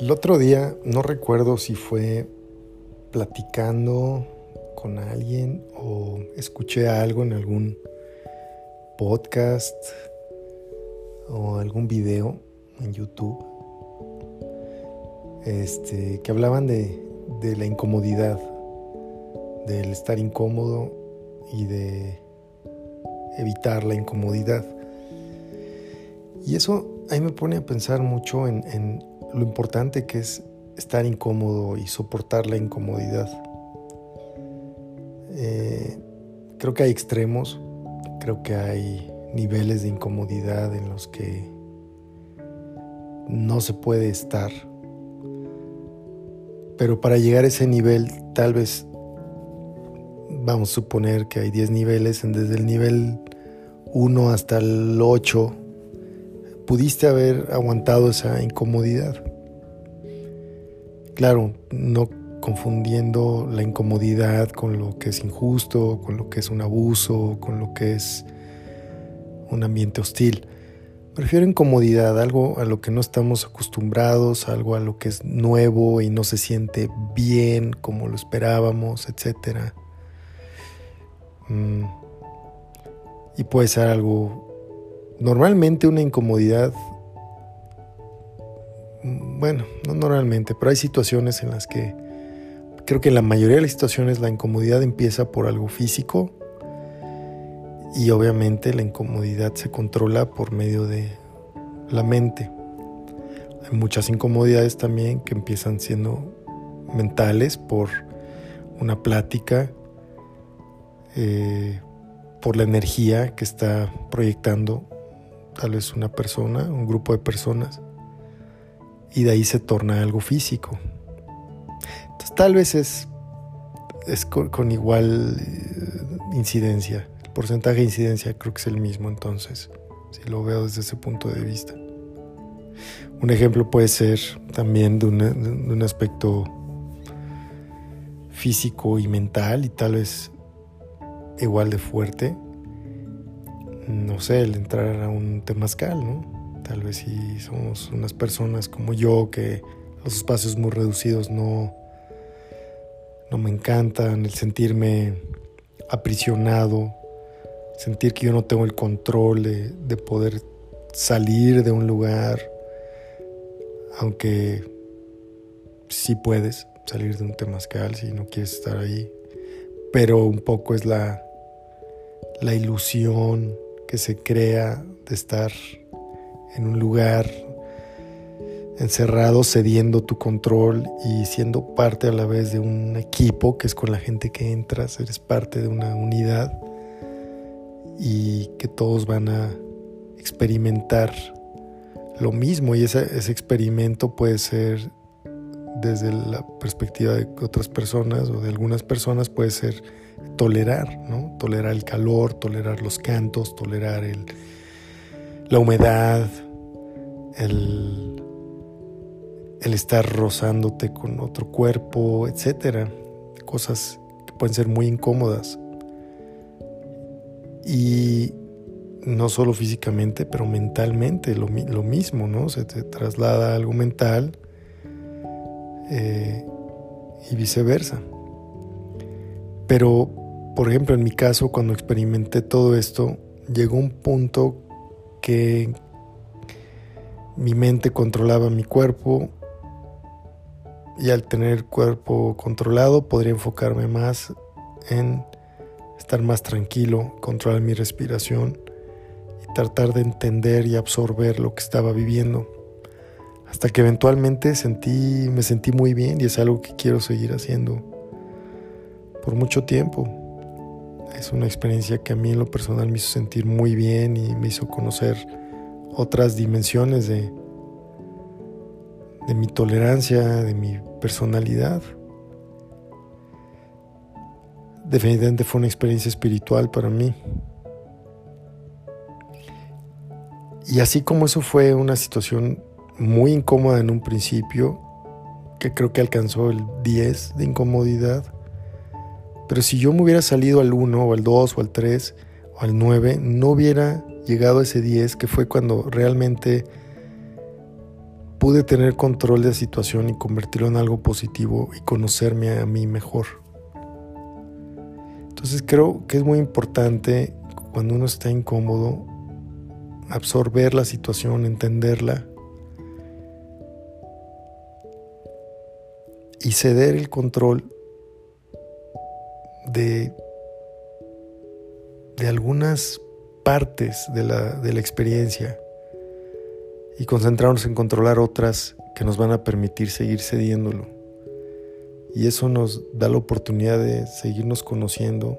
El otro día, no recuerdo si fue platicando con alguien o escuché algo en algún podcast o algún video en YouTube este, que hablaban de, de la incomodidad, del estar incómodo y de evitar la incomodidad. Y eso ahí me pone a pensar mucho en, en lo importante que es estar incómodo y soportar la incomodidad. Eh, creo que hay extremos, creo que hay niveles de incomodidad en los que no se puede estar. Pero para llegar a ese nivel, tal vez vamos a suponer que hay 10 niveles, desde el nivel 1 hasta el 8 pudiste haber aguantado esa incomodidad. Claro, no confundiendo la incomodidad con lo que es injusto, con lo que es un abuso, con lo que es un ambiente hostil. Prefiero incomodidad, algo a lo que no estamos acostumbrados, algo a lo que es nuevo y no se siente bien como lo esperábamos, etc. Mm. Y puede ser algo Normalmente una incomodidad, bueno, no normalmente, pero hay situaciones en las que creo que en la mayoría de las situaciones la incomodidad empieza por algo físico y obviamente la incomodidad se controla por medio de la mente. Hay muchas incomodidades también que empiezan siendo mentales por una plática, eh, por la energía que está proyectando tal vez una persona, un grupo de personas, y de ahí se torna algo físico. Entonces tal vez es, es con, igual eh, incidencia, el porcentaje de incidencia creo que es el mismo entonces, si lo veo desde ese punto de vista. Un ejemplo puede ser también de, de un aspecto físico y mental y tal vez igual de fuerte no sé, el entrar a un temazcal, ¿no? Tal vez si somos unas personas como yo que los espacios muy reducidos no, no me encantan, el sentirme aprisionado, sentir que yo no tengo el control de, de poder salir de un lugar, aunque sí puedes salir de un temazcal si no quieres estar ahí, pero un poco es la, la ilusión que se crea de estar en un lugar encerrado, cediendo tu control y siendo parte a la vez de un equipo, que es con la gente que entras, eres parte de una unidad y que todos van a experimentar lo mismo. Y ese, ese experimento puede ser desde la perspectiva de otras personas o de algunas personas puede ser tolerar, ¿no? Tolerar el calor, tolerar los cantos, tolerar el, la humedad, el, el estar rozándote con otro cuerpo, etcétera. Cosas que pueden ser muy incómodas. Y no solo físicamente, pero mentalmente lo, lo mismo, ¿no? Se te traslada algo mental eh, y viceversa. Pero, por ejemplo, en mi caso, cuando experimenté todo esto, llegó un punto que mi mente controlaba mi cuerpo y al tener el cuerpo controlado podría enfocarme más en estar más tranquilo, controlar mi respiración y tratar de entender y absorber lo que estaba viviendo. Hasta que eventualmente sentí, me sentí muy bien y es algo que quiero seguir haciendo por mucho tiempo. Es una experiencia que a mí en lo personal me hizo sentir muy bien y me hizo conocer otras dimensiones de, de mi tolerancia, de mi personalidad. Definitivamente fue una experiencia espiritual para mí. Y así como eso fue una situación muy incómoda en un principio, que creo que alcanzó el 10 de incomodidad. Pero si yo me hubiera salido al 1 o al 2 o al 3 o al 9, no hubiera llegado a ese 10 que fue cuando realmente pude tener control de la situación y convertirlo en algo positivo y conocerme a mí mejor. Entonces creo que es muy importante cuando uno está incómodo absorber la situación, entenderla y ceder el control de, de algunas partes de la, de la experiencia y concentrarnos en controlar otras que nos van a permitir seguir cediéndolo. Y eso nos da la oportunidad de seguirnos conociendo